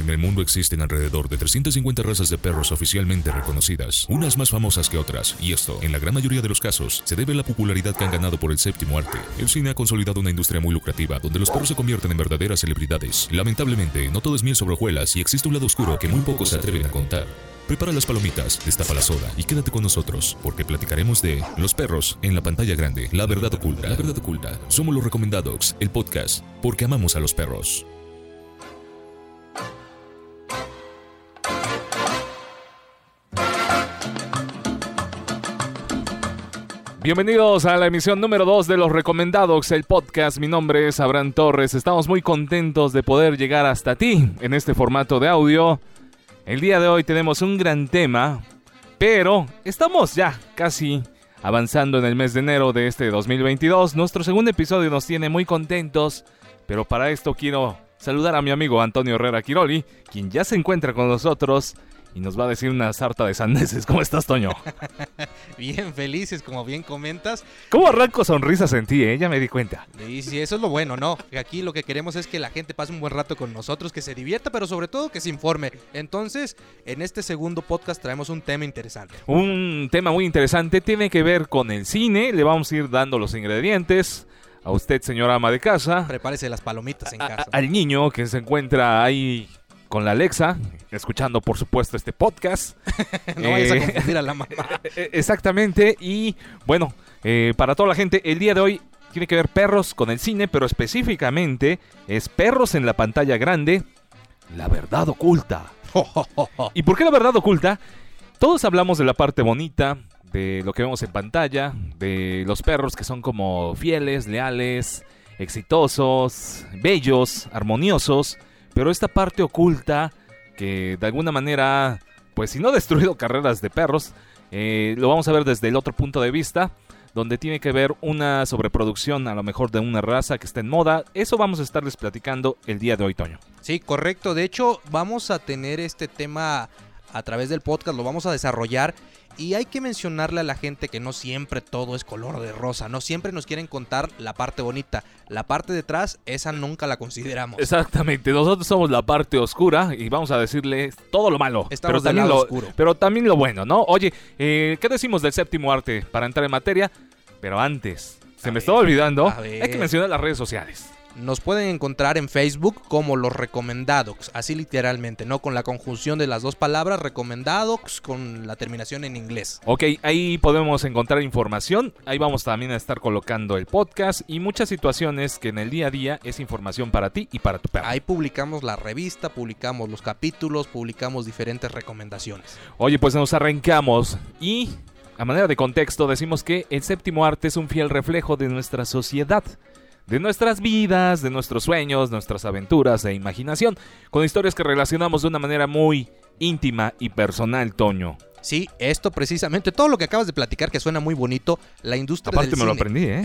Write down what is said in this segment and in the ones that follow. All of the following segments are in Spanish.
En el mundo existen alrededor de 350 razas de perros oficialmente reconocidas, unas más famosas que otras, y esto, en la gran mayoría de los casos, se debe a la popularidad que han ganado por el séptimo arte. El cine ha consolidado una industria muy lucrativa, donde los perros se convierten en verdaderas celebridades. Lamentablemente, no todo es miel sobre hojuelas y existe un lado oscuro que muy pocos se atreven a contar. Prepara las palomitas, destapa la soda y quédate con nosotros, porque platicaremos de los perros en la pantalla grande, la verdad oculta, la verdad oculta. Somos los recomendados, el podcast, porque amamos a los perros. Bienvenidos a la emisión número 2 de Los Recomendados, el podcast. Mi nombre es Abraham Torres. Estamos muy contentos de poder llegar hasta ti en este formato de audio. El día de hoy tenemos un gran tema, pero estamos ya casi avanzando en el mes de enero de este 2022. Nuestro segundo episodio nos tiene muy contentos, pero para esto quiero saludar a mi amigo Antonio Herrera Quiroli, quien ya se encuentra con nosotros y nos va a decir una sarta de sandeces. ¿Cómo estás, Toño? bien felices, como bien comentas. ¿Cómo arranco sonrisas en ti, eh? Ya me di cuenta. Y sí, eso es lo bueno, ¿no? Aquí lo que queremos es que la gente pase un buen rato con nosotros, que se divierta, pero sobre todo que se informe. Entonces, en este segundo podcast traemos un tema interesante. Un tema muy interesante, tiene que ver con el cine. Le vamos a ir dando los ingredientes. A usted, señora ama de casa. Prepárese las palomitas en casa. al niño que se encuentra ahí con la Alexa, escuchando por supuesto este podcast. no vayas a eh, confundir a la mamá. Exactamente, y bueno, eh, para toda la gente, el día de hoy tiene que ver perros con el cine, pero específicamente es perros en la pantalla grande, la verdad oculta. ¿Y por qué la verdad oculta? Todos hablamos de la parte bonita, de lo que vemos en pantalla, de los perros que son como fieles, leales, exitosos, bellos, armoniosos. Pero esta parte oculta, que de alguna manera, pues si no ha destruido carreras de perros, eh, lo vamos a ver desde el otro punto de vista, donde tiene que ver una sobreproducción a lo mejor de una raza que está en moda. Eso vamos a estarles platicando el día de hoy, Toño. Sí, correcto. De hecho, vamos a tener este tema a través del podcast, lo vamos a desarrollar y hay que mencionarle a la gente que no siempre todo es color de rosa, no siempre nos quieren contar la parte bonita. La parte detrás, esa nunca la consideramos. Exactamente, nosotros somos la parte oscura y vamos a decirle todo lo malo. pero también lo, oscuro. Pero también lo bueno, ¿no? Oye, eh, ¿qué decimos del séptimo arte para entrar en materia? Pero antes, se me estaba olvidando, hay que mencionar las redes sociales. Nos pueden encontrar en Facebook como los recomendados, así literalmente, ¿no? Con la conjunción de las dos palabras, recomendados, con la terminación en inglés. Ok, ahí podemos encontrar información, ahí vamos también a estar colocando el podcast y muchas situaciones que en el día a día es información para ti y para tu perro. Ahí publicamos la revista, publicamos los capítulos, publicamos diferentes recomendaciones. Oye, pues nos arrancamos y a manera de contexto decimos que el séptimo arte es un fiel reflejo de nuestra sociedad de nuestras vidas, de nuestros sueños, nuestras aventuras e imaginación, con historias que relacionamos de una manera muy íntima y personal, Toño. Sí, esto precisamente, todo lo que acabas de platicar que suena muy bonito, la industria Aparte me lo aprendí, ¿eh?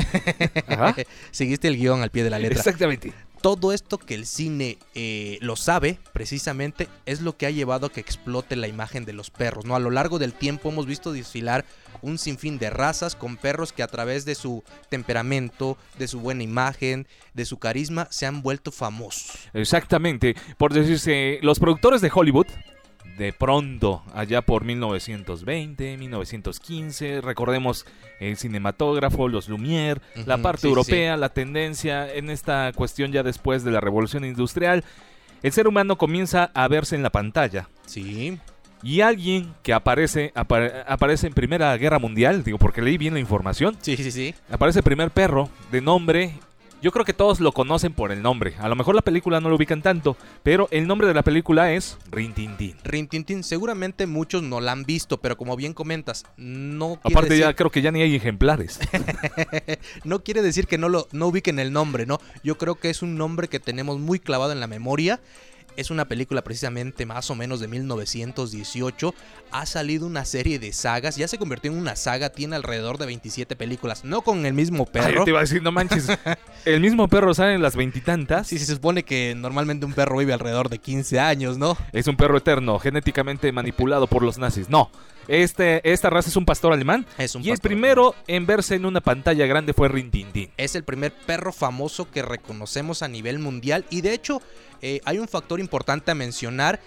Seguiste el guion al pie de la letra. Exactamente todo esto que el cine eh, lo sabe, precisamente, es lo que ha llevado a que explote la imagen de los perros. ¿no? A lo largo del tiempo hemos visto desfilar un sinfín de razas con perros que a través de su temperamento, de su buena imagen, de su carisma, se han vuelto famosos. Exactamente. Por decirse, los productores de Hollywood de pronto, allá por 1920, 1915, recordemos el cinematógrafo, los Lumière, la parte europea, la tendencia en esta cuestión ya después de la revolución industrial, el ser humano comienza a verse en la pantalla. Sí. Y alguien que aparece aparece en Primera Guerra Mundial, digo porque leí bien la información. Sí, sí, sí. Aparece el primer perro de nombre yo creo que todos lo conocen por el nombre. A lo mejor la película no lo ubican tanto, pero el nombre de la película es Rintintín. Rintintín, seguramente muchos no la han visto, pero como bien comentas, no Aparte ya creo que ya ni hay ejemplares. no quiere decir que no lo no ubiquen el nombre, ¿no? Yo creo que es un nombre que tenemos muy clavado en la memoria es una película precisamente más o menos de 1918. Ha salido una serie de sagas, ya se convirtió en una saga, tiene alrededor de 27 películas, no con el mismo perro. te iba a decir, no manches, el mismo perro sale en las veintitantas. Sí, se supone que normalmente un perro vive alrededor de 15 años, ¿no? Es un perro eterno, genéticamente manipulado por los nazis. No, Este, esta raza es un pastor alemán. Es un y el primero en verse en una pantalla grande fue Rintintín. Es el primer perro famoso que reconocemos a nivel mundial y de hecho eh, hay un factor importante a mencionar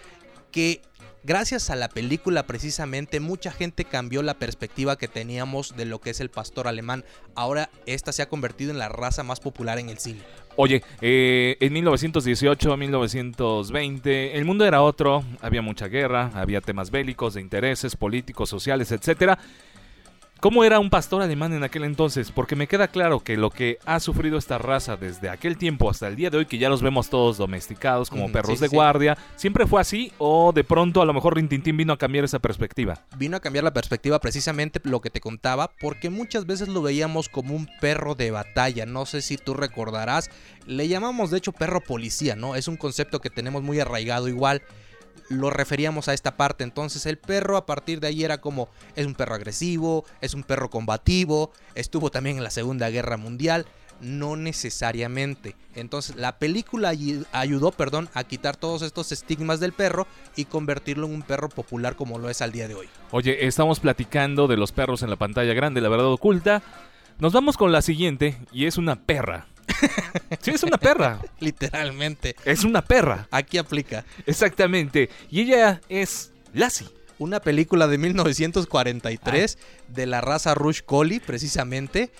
que gracias a la película precisamente mucha gente cambió la perspectiva que teníamos de lo que es el pastor alemán. Ahora esta se ha convertido en la raza más popular en el cine. Oye, eh, en 1918, 1920, el mundo era otro, había mucha guerra, había temas bélicos, de intereses políticos, sociales, etcétera. ¿Cómo era un pastor alemán en aquel entonces? Porque me queda claro que lo que ha sufrido esta raza desde aquel tiempo hasta el día de hoy, que ya los vemos todos domesticados como Mm, perros sí, de sí. guardia, ¿siempre fue así? ¿O de pronto a lo mejor Rintintín vino a cambiar esa perspectiva? Vino a cambiar la perspectiva precisamente lo que te contaba, porque muchas veces lo veíamos como un perro de batalla. No sé si tú recordarás, le llamamos de hecho perro policía, ¿no? Es un concepto que tenemos muy arraigado igual. Lo referíamos a esta parte. Entonces el perro a partir de ahí era como es un perro agresivo, es un perro combativo, estuvo también en la Segunda Guerra Mundial. No necesariamente. Entonces la película ayudó, perdón, a quitar todos estos estigmas del perro y convertirlo en un perro popular como lo es al día de hoy. Oye, estamos platicando de los perros en la pantalla grande, la verdad oculta. Nos vamos con la siguiente y es una perra. Sí, es una perra. Literalmente. Es una perra. Aquí aplica. Exactamente. Y ella es Lassie. Una película de 1943 de la raza Rush Collie, precisamente.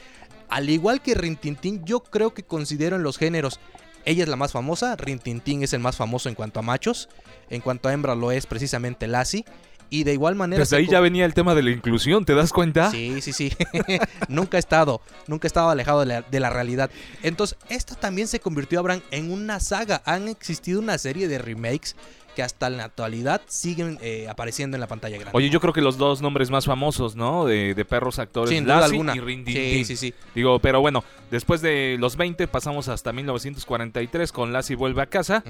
Al igual que Rintintín, yo creo que considero en los géneros. Ella es la más famosa, Rintintín es el más famoso en cuanto a machos. En cuanto a hembra lo es precisamente Lassie. Y de igual manera... Desde ahí ya venía el tema de la inclusión, ¿te das cuenta? Sí, sí, sí. nunca he estado, nunca he estado alejado de la, de la realidad. Entonces, esta también se convirtió, Abraham, en una saga. Han existido una serie de remakes que hasta la actualidad siguen eh, apareciendo en la pantalla grande. Oye, yo creo que los dos nombres más famosos, ¿no? De, de perros actores, Sin duda alguna. y Rintintín. Sí, sí, sí. Digo, pero bueno, después de los 20 pasamos hasta 1943 con Lassie vuelve a casa.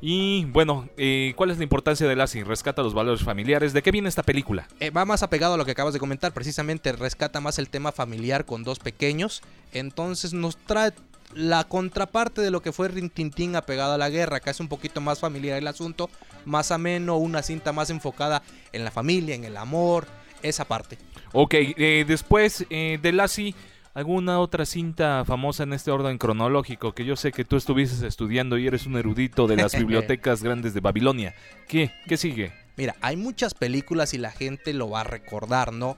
Y bueno, eh, ¿cuál es la importancia de Lassie? Rescata los valores familiares. ¿De qué viene esta película? Eh, va más apegado a lo que acabas de comentar. Precisamente rescata más el tema familiar con dos pequeños. Entonces nos trae la contraparte de lo que fue Rintintín apegado a la guerra. Acá es un poquito más familiar el asunto. Más ameno, una cinta más enfocada en la familia, en el amor. Esa parte. Ok, eh, después eh, de Lassie, ¿alguna otra cinta famosa en este orden cronológico? Que yo sé que tú estuvieses estudiando y eres un erudito de las bibliotecas grandes de Babilonia. ¿Qué? ¿Qué sigue? Mira, hay muchas películas y la gente lo va a recordar, ¿no?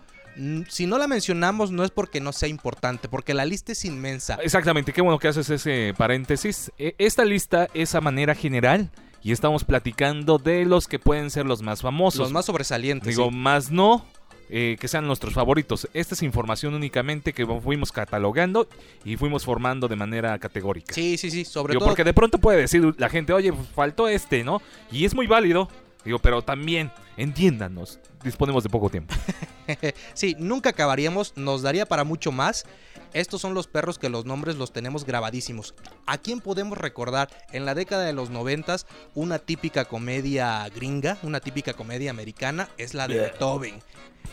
Si no la mencionamos no es porque no sea importante, porque la lista es inmensa. Exactamente, qué bueno que haces ese paréntesis. E- Esta lista es a manera general y estamos platicando de los que pueden ser los más famosos. Los más sobresalientes. Digo, sí. más no eh, que sean nuestros favoritos. Esta es información únicamente que fuimos catalogando y fuimos formando de manera categórica. Sí, sí, sí, sobre Digo, todo. porque de pronto puede decir la gente, oye, faltó este, ¿no? Y es muy válido. Digo, pero también, entiéndanos, disponemos de poco tiempo. sí, nunca acabaríamos, nos daría para mucho más. Estos son los perros que los nombres los tenemos grabadísimos. ¿A quién podemos recordar? En la década de los noventas, una típica comedia gringa, una típica comedia americana, es la de Beethoven,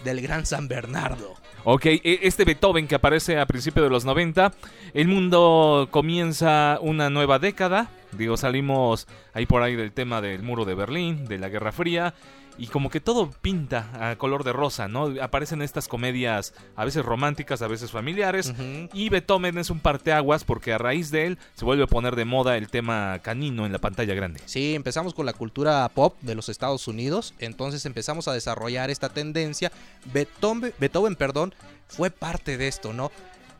del gran San Bernardo. Ok, e- este Beethoven que aparece a principios de los 90, el mundo comienza una nueva década. Digo, salimos ahí por ahí del tema del muro de Berlín, de la Guerra Fría. Y como que todo pinta a color de rosa, ¿no? Aparecen estas comedias a veces románticas, a veces familiares. Y Beethoven es un parteaguas porque a raíz de él se vuelve a poner de moda el tema canino en la pantalla grande. Sí, empezamos con la cultura pop de los Estados Unidos, entonces empezamos a desarrollar esta tendencia. Beethoven, Beethoven, perdón, fue parte de esto, ¿no?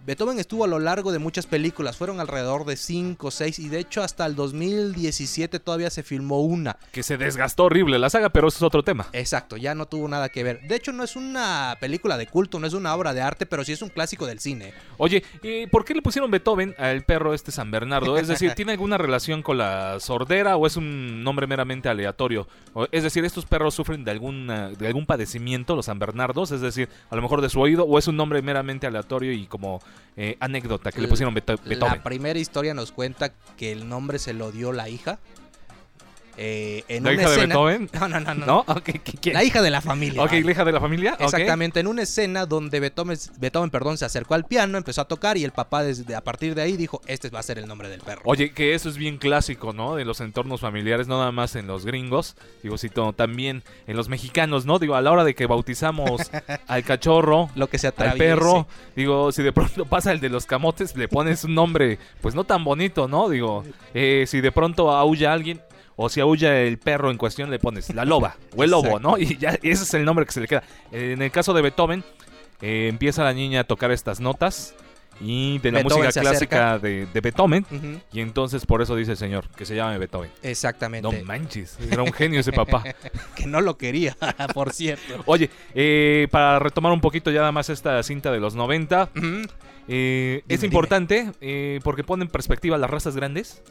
Beethoven estuvo a lo largo de muchas películas, fueron alrededor de 5 o 6 y de hecho hasta el 2017 todavía se filmó una. Que se desgastó horrible la saga, pero eso es otro tema. Exacto, ya no tuvo nada que ver. De hecho no es una película de culto, no es una obra de arte, pero sí es un clásico del cine. Oye, ¿y ¿por qué le pusieron Beethoven al perro este San Bernardo? Es decir, ¿tiene alguna relación con la sordera o es un nombre meramente aleatorio? Es decir, ¿estos perros sufren de, alguna, de algún padecimiento, los San Bernardos? Es decir, a lo mejor de su oído, o es un nombre meramente aleatorio y como eh, anécdota que le pusieron Beethoven. La primera historia nos cuenta que el nombre se lo dio la hija. Eh, en ¿La una hija de escena. Beethoven? No, no, no, no. ¿No? Ok, ¿qui- quién? La hija de la familia. Ok, la hija de la familia. Exactamente, en una escena donde Beethoven, Beethoven perdón, se acercó al piano, empezó a tocar y el papá desde a partir de ahí dijo, este va a ser el nombre del perro. Oye, que eso es bien clásico, ¿no? De los entornos familiares, no nada más en los gringos, digo, sino también en los mexicanos, ¿no? Digo, a la hora de que bautizamos al cachorro, Lo que se al perro, digo, si de pronto pasa el de los camotes, le pones un nombre, pues no tan bonito, ¿no? Digo, eh, si de pronto aúlla alguien, o si aúlla el perro en cuestión, le pones la loba o el lobo. ¿no? Y ya ese es el nombre que se le queda. En el caso de Beethoven, eh, empieza la niña a tocar estas notas y de la Beethoven música clásica de, de Beethoven. Y entonces por eso dice el señor que se llame Beethoven. Exactamente. No manches, era un genio ese papá. que no lo quería, por cierto. Oye, eh, para retomar un poquito ya nada más esta cinta de los 90, Ujú. eh, es importante eh, porque pone en perspectiva las razas grandes.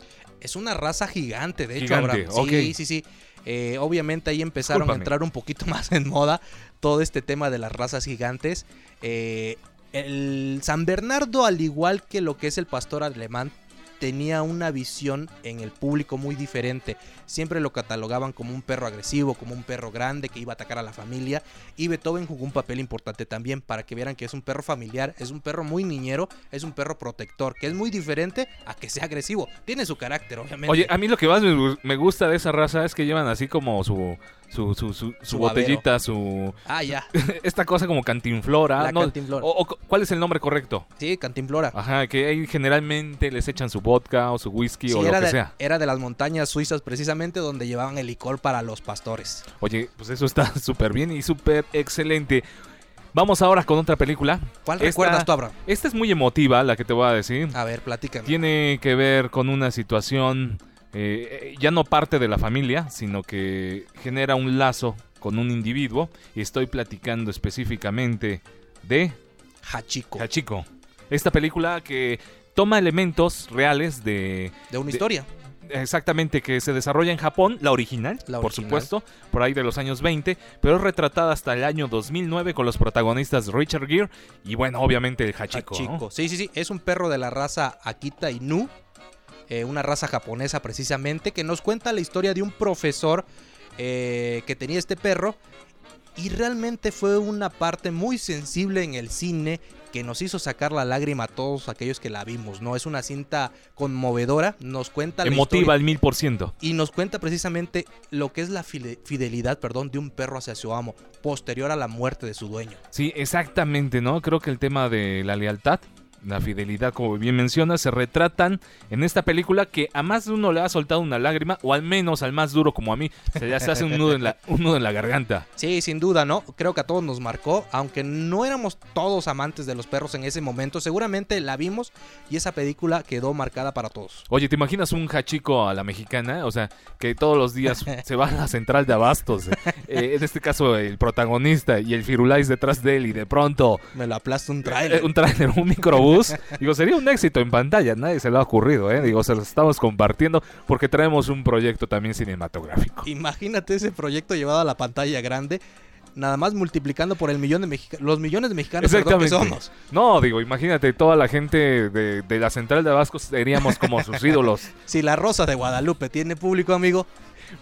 Es una raza gigante, de hecho, Gigante, Abraham. Sí, sí, sí. Eh, obviamente ahí empezaron Discúlpame. a entrar un poquito más en moda todo este tema de las razas gigantes. Eh, el San Bernardo, al igual que lo que es el pastor alemán, tenía una visión en el público muy diferente. Siempre lo catalogaban como un perro agresivo, como un perro grande que iba a atacar a la familia. Y Beethoven jugó un papel importante también para que vieran que es un perro familiar, es un perro muy niñero, es un perro protector, que es muy diferente a que sea agresivo. Tiene su carácter, obviamente. Oye, a mí lo que más me gu- me gusta de esa raza es que llevan así como su su, su, su, su botellita, su Ah, ya. esta cosa como cantinflora. La ¿no? cantinflora. O- o cu- ¿Cuál es el nombre correcto? Sí, Cantimplora. Ajá, que ahí generalmente les echan su vodka o su whisky Sí, o lo que de, sea. era de las montañas suizas precisamente donde llevaban el licor para los pastores. Oye, pues eso está súper bien y súper excelente. Vamos ahora con otra película. ¿Cuál Esta- recuerdas tú, Abraham? Esta es muy emotiva, la que te voy a decir. A ver, platícame. Tiene que ver con una situación, eh, ya no parte de la familia, sino que genera un lazo con un individuo. Y estoy platicando específicamente de Hachiko. Hachiko. Esta película que toma elementos reales de, de una de- historia. Exactamente, que se desarrolla en Japón, la original, La por original. supuesto, por ahí de los años 20, pero es retratada hasta el año 2009 con los protagonistas Richard Gere y bueno, obviamente el Hachiko. ¿no? Hachiko. Sí, sí, sí. Es un perro de la raza Akita Inu. Eh, una raza japonesa precisamente. Que nos cuenta la historia de un profesor eh, que tenía este perro. Y realmente fue una parte muy sensible en el cine que nos hizo sacar la lágrima a todos aquellos que la vimos, ¿no? Es una cinta conmovedora, nos cuenta Emotiva al mil por ciento. y nos cuenta precisamente lo que es la fide- fidelidad, perdón, de un perro hacia su amo, posterior a la muerte de su dueño. Sí, exactamente, ¿no? Creo que el tema de la lealtad, la fidelidad, como bien mencionas, se retratan en esta película que a más de uno le ha soltado una lágrima, o al menos al más duro como a mí, se le hace un nudo en la, un nudo en la garganta. Sí, sin duda, ¿no? Creo que a todos nos marcó, aunque no éramos todos amantes de los perros en ese momento, seguramente la vimos y esa película quedó marcada para todos. Oye, ¿te imaginas un hachico a la mexicana? O sea, que todos los días se va a la central de abastos. eh, en este caso, el protagonista y el firulais detrás de él y de pronto Me lo aplasta un eh, trailer. un trailer, un microbús. Digo, sería un éxito en pantalla. Nadie se lo ha ocurrido, ¿eh? Digo, se lo estamos compartiendo porque traemos un proyecto también cinematográfico. Imagínate ese proyecto llevado a la pantalla grande, nada más multiplicando por el millón de mexicanos, los millones de mexicanos perdón, que somos. No, digo, imagínate, toda la gente de, de la central de abastos seríamos como sus ídolos. Si la Rosa de Guadalupe tiene público, amigo,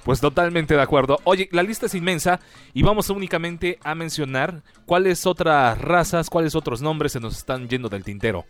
Pues totalmente de acuerdo. Oye, la lista es inmensa y vamos únicamente a mencionar cuáles otras razas, cuáles otros nombres se nos están yendo del tintero.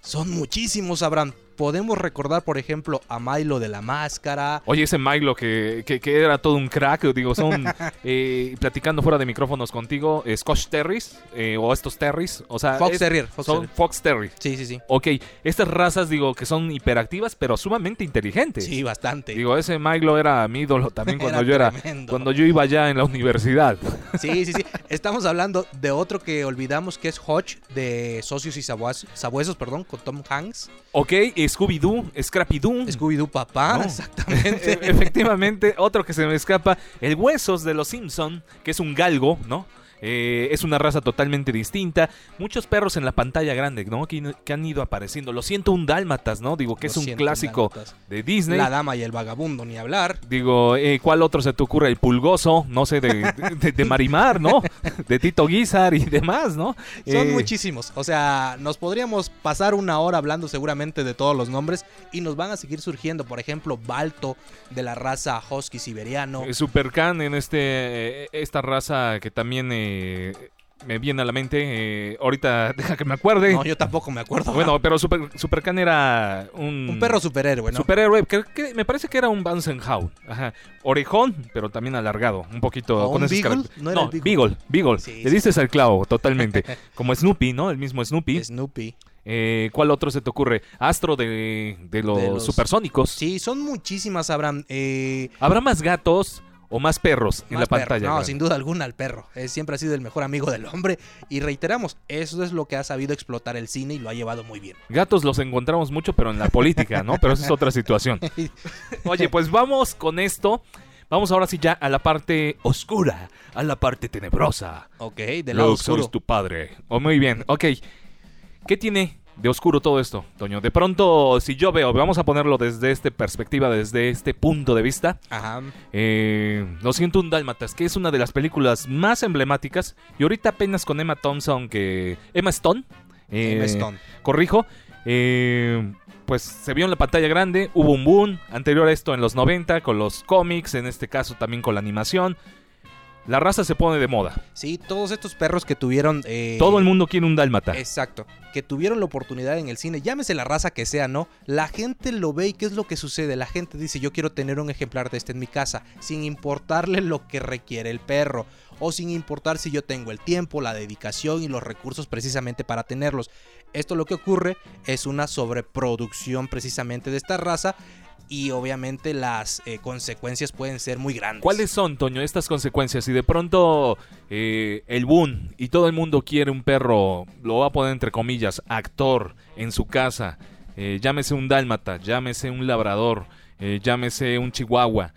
son muchísimos, Abraham. Podemos recordar, por ejemplo, a Milo de la Máscara, Oye, ese Milo que, que, que era todo un crack, digo, son eh, platicando fuera de micrófonos contigo, eh, Scotch Terriers eh, o estos Terriers, o sea, Fox es- Terrier. Fox son Terrier. Fox Terrier. Sí, sí, sí. Ok, estas razas, digo, que son hiperactivas, pero sumamente inteligentes. Sí, bastante. Digo, ese Milo era mi ídolo también cuando yo era, tremendo. cuando yo iba ya en la universidad. Sí, sí, sí. Estamos hablando de otro que olvidamos que es Hodge de Socios y Sabuesos, perdón, con Tom Hanks. Ok, Scooby-Doo, Scrappy-Doo. Scooby-Doo papá, No. exactamente. E- Efectivamente, otro que se me escapa, el Huesos de los Simpson, que es un galgo, ¿no? Eh, es una raza totalmente distinta. Muchos perros en la pantalla grande, ¿no? Que, que han ido apareciendo. Lo siento, un dálmatas, ¿no? Digo que Lo es un clásico dálmatas. de Disney. La dama y el vagabundo, ni hablar. Digo, eh, ¿cuál otro se te ocurre? El pulgoso, no sé, de, de- de Marimar, ¿no? De Tito Guizar y demás, ¿no? Son Eh, muchísimos. O sea, nos podríamos pasar una hora hablando seguramente de todos los nombres y nos van a seguir surgiendo. Por ejemplo, Balto de la raza Husky siberiano. Eh, Supercan en este eh, esta raza que también me viene a la mente. eh, ahorita deja que me acuerde. No, yo tampoco me acuerdo. bueno, pero Super, Supercan era un, un perro superhéroe, ¿no? superhéroe. que- que me parece que era un Bansenhau. Ajá. Orejón, pero también alargado. Un poquito ¿O con un esos Beagle? ¿No era el Beagle? Beagle. Beagle. Sí, Le sí. diste al clavo, totalmente. Como Snoopy, ¿no? El mismo Snoopy. Snoopy. Eh, ¿Cuál otro se te ocurre? Astro de, de los, De los- supersónicos. Sí, son muchísimas, Abraham. Eh, ¿Habrá más gatos o más perros en la perro. pantalla? No, grande? sin duda alguna el perro. Eh, siempre ha sido el mejor amigo del hombre. Y reiteramos, eso es lo que ha sabido explotar el cine y lo ha llevado muy bien. Gatos los encontramos mucho, pero en la política, ¿no? Pero esa es otra situación. Oye, pues vamos con esto. Vamos ahora sí ya a la parte oscura, a la parte tenebrosa. ok, Luke, soy oscuro. tu padre. Oh, muy bien, ok. ¿Qué tiene de oscuro todo esto, Toño? De pronto, si yo veo, vamos a ponerlo desde esta perspectiva, desde este punto de vista. Ajá. Eh, lo siento, un Dálmatas, que es una de las películas más emblemáticas. Y ahorita apenas con Emma Thompson, que. Emma Stone. eh, Emma Stone. Corrijo. eh, pues se vio en la pantalla grande, hubo un boom. Anterior a esto en los 90, con los cómics, en este caso también con la animación. La raza se pone de moda. Sí, todos estos perros que tuvieron. eh, Todo el mundo quiere un Dálmata. Exacto. Que tuvieron la oportunidad en el cine, llámese la raza que sea, ¿no? La gente lo ve y ¿qué es lo que sucede? La gente dice, yo quiero tener un ejemplar de este en mi casa, sin importarle lo que requiere el perro, o sin importar si yo tengo el tiempo, la dedicación y los recursos precisamente para tenerlos. Esto lo que ocurre es una sobreproducción precisamente de esta raza y obviamente las eh, consecuencias pueden ser muy grandes. ¿Cuáles son, Toño, estas consecuencias? Si de pronto eh, el boom y todo el mundo quiere un perro, lo va a poner entre comillas, actor en su casa, eh, llámese un dálmata, llámese un labrador, eh, llámese un chihuahua.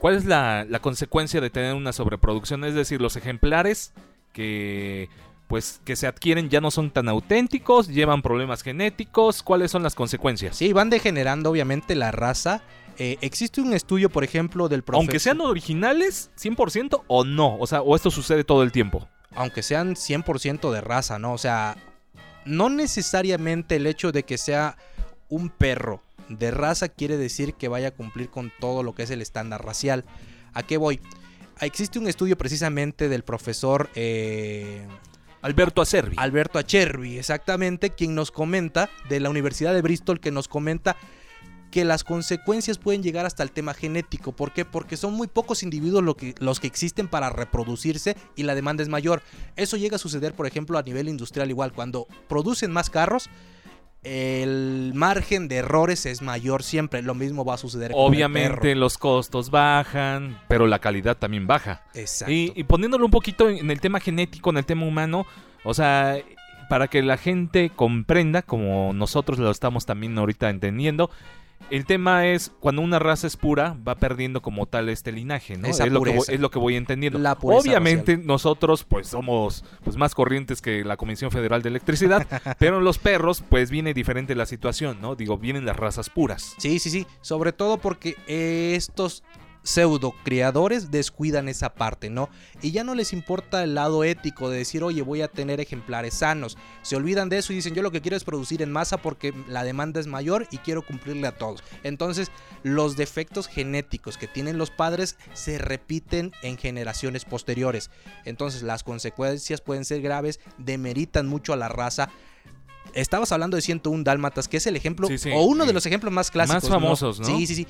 ¿Cuál es la, la consecuencia de tener una sobreproducción? Es decir, los ejemplares que pues que se adquieren ya no son tan auténticos, llevan problemas genéticos. ¿Cuáles son las consecuencias? Sí, van degenerando obviamente la raza. Eh, existe un estudio, por ejemplo, del profesor... Aunque sean originales, 100% o no. O sea, o esto sucede todo el tiempo. aunque sean 100% de raza, ¿no? O sea, no necesariamente el hecho de que sea un perro de raza quiere decir que vaya a cumplir con todo lo que es el estándar racial. ¿A qué voy? Existe un estudio precisamente del profesor eh, Alberto Acerbi. Alberto Achervi, exactamente, quien nos comenta de la Universidad de Bristol, que nos comenta que las consecuencias pueden llegar hasta el tema genético. ¿Por qué? Porque son muy pocos individuos que- los que existen para reproducirse y la demanda es mayor. Eso llega a suceder, por ejemplo, a nivel industrial igual. Cuando producen más carros, el margen de errores es mayor siempre. Lo mismo va a suceder con Obviamente los costos bajan, pero la calidad también baja. Exacto. Y, y poniéndolo un poquito en el tema genético, en el tema humano, o sea, para que la gente comprenda, como nosotros lo estamos también ahorita entendiendo, el tema es cuando una raza es pura, va perdiendo como tal este linaje, ¿no? Esa es, lo que voy, es lo que voy entendiendo. La Obviamente nosotros pues somos pues más corrientes que la Comisión Federal de Electricidad, pero en los perros pues viene diferente la situación, ¿no? Digo, vienen las razas puras. Sí, sí, sí. Sobre todo porque estos pseudo criadores descuidan esa parte, ¿no? Y ya no les importa el lado ético de decir, oye, voy a tener ejemplares sanos. Se olvidan de eso y dicen, yo lo que quiero es producir en masa porque la demanda es mayor y quiero cumplirle a todos. Entonces, los defectos genéticos que tienen los padres se repiten en generaciones posteriores. Entonces, las consecuencias pueden ser graves, demeritan mucho a la raza. Estabas hablando de 101 Dálmatas, que es el ejemplo, Sí, sí. o uno de los ejemplos más clásicos. Más famosos, ¿no? Sí, sí, sí.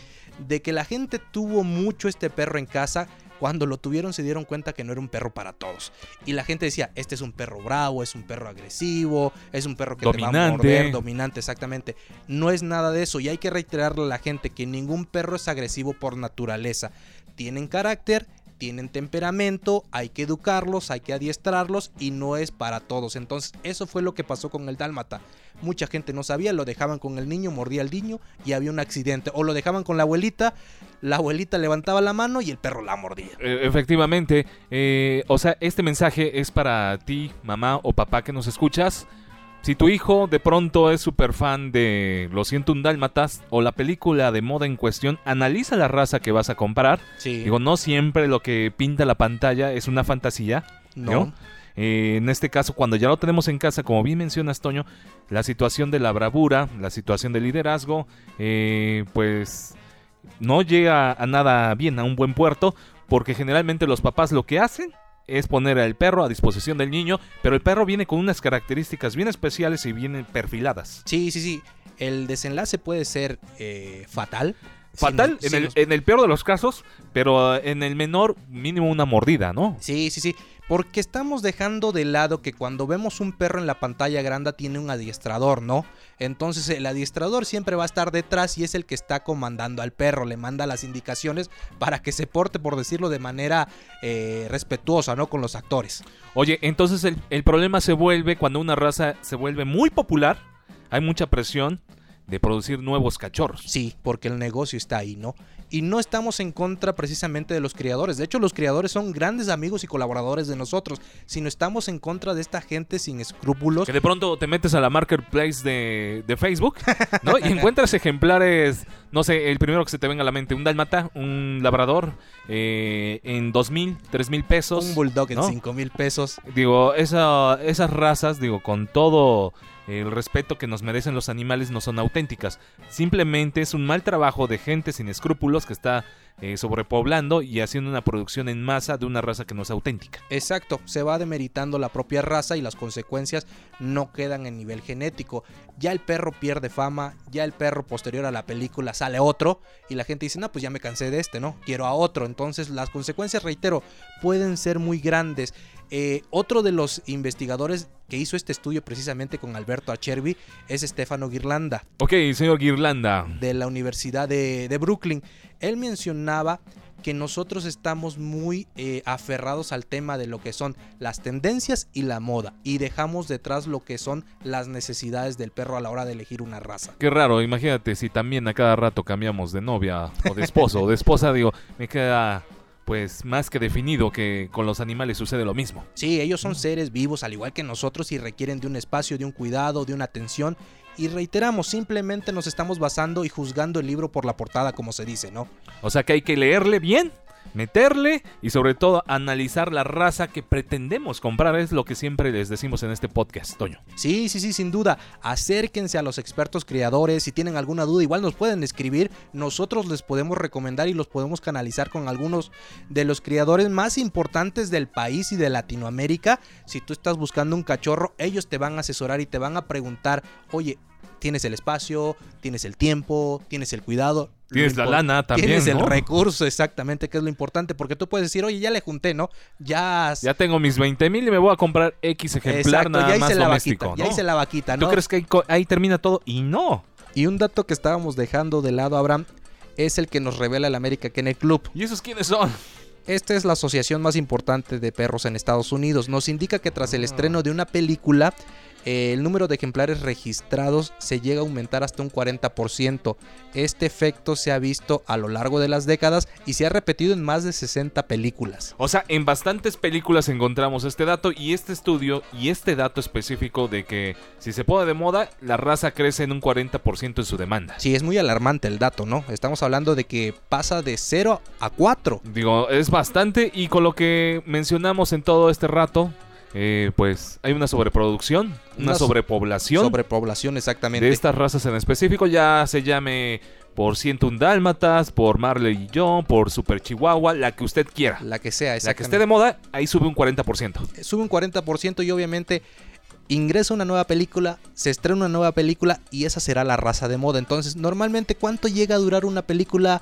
De que la gente tuvo mucho este perro en casa. Cuando lo tuvieron se dieron cuenta que no era un perro para todos. Y la gente decía, este es un perro bravo, es un perro agresivo, es un perro que te va a Dominante. morder, dominante, exactamente. No es nada de eso. Y hay que reiterarle a la gente que ningún perro es agresivo por naturaleza. Tienen carácter tienen temperamento, hay que educarlos, hay que adiestrarlos y no es para todos. Entonces, eso fue lo que pasó con el dálmata. Mucha gente no sabía, lo dejaban con el niño, mordía al niño y había un accidente. O lo dejaban con la abuelita, la abuelita levantaba la mano y el perro la mordía. Eh, efectivamente, eh, o sea, este mensaje es para ti, mamá o papá que nos escuchas. Si tu hijo de pronto es súper fan de Lo siento un dálmatas o la película de moda en cuestión, analiza la raza que vas a comprar. Sí. Digo, no siempre lo que pinta la pantalla es una fantasía. no. ¿no? Eh, en este caso, cuando ya lo tenemos en casa, como bien mencionas, Toño, la situación de la bravura, la situación del liderazgo, eh, pues no llega a nada bien, a un buen puerto, porque generalmente los papás lo que hacen es poner al perro a disposición del niño, pero el perro viene con unas características bien especiales y bien perfiladas. Sí, sí, sí. El desenlace puede ser eh, fatal. Si Fatal en, si el, nos- en el peor de los casos, pero eh, en el menor mínimo una mordida, ¿no? Sí, sí, sí. Porque estamos dejando de lado que cuando vemos un perro en la pantalla grande tiene un adiestrador, ¿no? Entonces el adiestrador siempre va a estar detrás y es el que está comandando al perro, le manda las indicaciones para que se porte, por decirlo de manera eh, respetuosa, ¿no? Con los actores. Oye, entonces el, el problema se vuelve cuando una raza se vuelve muy popular, hay mucha presión de producir nuevos cachorros. Sí, porque el negocio está ahí, ¿no? Y no estamos en contra precisamente de los criadores. De hecho, los criadores son grandes amigos y colaboradores de nosotros, sino estamos en contra de esta gente sin escrúpulos. Que de pronto te metes a la marketplace de, de Facebook, ¿no? Y encuentras ejemplares, no sé, el primero que se te venga a la mente, un dálmata, un labrador, eh, en dos mil, tres mil pesos. Un bulldog en. 5 mil pesos. Digo, esa- esas razas, digo, con todo el respeto que nos merecen los animales, no son auténticas. Simplemente es un mal trabajo de gente sin escrúpulos que está eh, sobrepoblando y haciendo una producción en masa de una raza que no es auténtica. Exacto, se va demeritando la propia raza y las consecuencias no quedan en nivel genético. Ya el perro pierde fama, ya el perro posterior a la película sale otro y la gente dice, no, pues ya me cansé de este, ¿no? Quiero a otro. Entonces las consecuencias, reitero, pueden ser muy grandes. Eh, otro de los investigadores que hizo este estudio precisamente con Alberto Achervi es Stefano Girlanda Ok, señor Guirlanda. de la Universidad de, de Brooklyn. Él mencionaba que nosotros estamos muy eh, aferrados al tema de lo que son las tendencias y la moda y dejamos detrás lo que son las necesidades del perro a la hora de elegir una raza. Qué raro, imagínate si también a cada rato cambiamos de novia o de esposo o de esposa, digo, me queda pues más que definido que con los animales sucede lo mismo. Sí, ellos son seres vivos al igual que nosotros y requieren de un espacio, de un cuidado, de una atención. Y reiteramos, simplemente nos estamos basando y juzgando el libro por la portada, como se dice, ¿no? O sea que hay que leerle bien, meterle y sobre todo analizar la raza que pretendemos comprar. Es lo que siempre les decimos en este podcast, Toño. Sí, sí, sí, sin duda. Acérquense a los expertos criadores. Si tienen alguna duda, igual nos pueden escribir. Nosotros les podemos recomendar y los podemos canalizar con algunos de los criadores más importantes del país y de Latinoamérica. Si tú estás buscando un cachorro, ellos te van a asesorar y te van a preguntar, oye, ¿tienes el espacio? ¿Tienes el tiempo? ¿Tienes el cuidado? Tienes la lana también, Tienes el recurso, exactamente, que es lo importante. Porque tú puedes decir, oye, ya le junté, ¿no? Ya... Ya tengo mis 20 mil y me voy a comprar X ejemplar Exacto, nada ya más hice la doméstico. vaquita, ya hice la vaquita, ¿Tú ¿no? crees que ahí, ahí termina todo? Y no. Y un dato que estábamos dejando de lado, Abraham, es el que nos revela el American Kennel Club. ¿Y esos quiénes son? Esta es la asociación más importante de perros en Estados Unidos. Nos indica que tras el Ah. estreno de una película, eh, el número de ejemplares registrados se llega a aumentar hasta un 40%. Este efecto se ha visto a lo largo de las décadas y se ha repetido en más de 60 películas. O sea, en bastantes películas encontramos este dato y este estudio y este dato específico de que si se pone de moda, la raza crece en un 40% en su demanda. Sí, es muy alarmante el dato, ¿no? Estamos hablando de que pasa de 0 a 4. Digo, es bastante y con lo que mencionamos en todo este rato, eh, pues hay una sobreproducción, una, Una so- sobrepoblación Sobrepoblación, exactamente. de estas razas en específico, ya se llame por 101 Dálmatas, por Marley y yo, por Super Chihuahua, la que usted quiera. La que sea, La que exactamente. esté de moda, ahí sube un 40%. sube un 40% y obviamente ingresa una nueva película, se estrena una nueva película y esa será la raza de moda. Entonces, normalmente, ¿cuánto llega a durar una película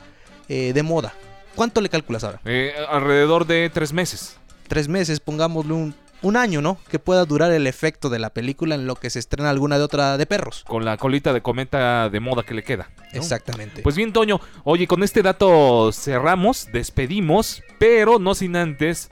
eh, de moda? ¿Cuánto le calculas ahora? Eh, alrededor de tres meses. Tres meses, pongámosle un un año, ¿no? Que pueda durar el efecto de la película en lo que se estrena alguna de otra de perros. Con la colita de cometa de moda que le queda. ¿no? Exactamente. Pues bien, Toño, oye, con este dato cerramos, despedimos, pero no sin antes.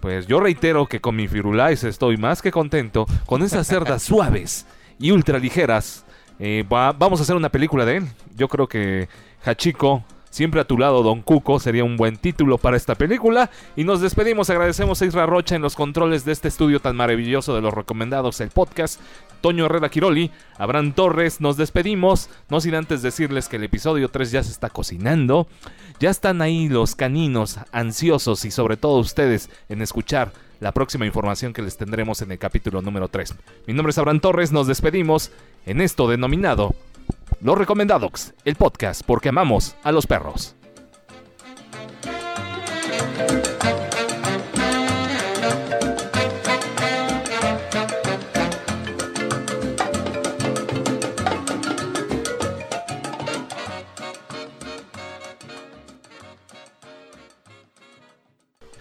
Pues yo reitero que con mi Firulais estoy más que contento con esas cerdas suaves y ultra ligeras. Eh, va- vamos a hacer una película de él. Yo creo que Hachiko, siempre a tu lado, Don Cuco, sería un buen título para esta película. Y nos despedimos, agradecemos a Isra Rocha en los controles de este estudio tan maravilloso de los recomendados, el podcast. Toño Herrera Quiroli, Abraham Torres, nos despedimos, no sin antes decirles que el episodio 3 ya se está cocinando, ya están ahí los caninos ansiosos y sobre todo ustedes en escuchar la próxima información que les tendremos en el capítulo número 3. Mi nombre es Abraham Torres, nos despedimos en esto denominado los Recomendados, el podcast porque amamos a los perros.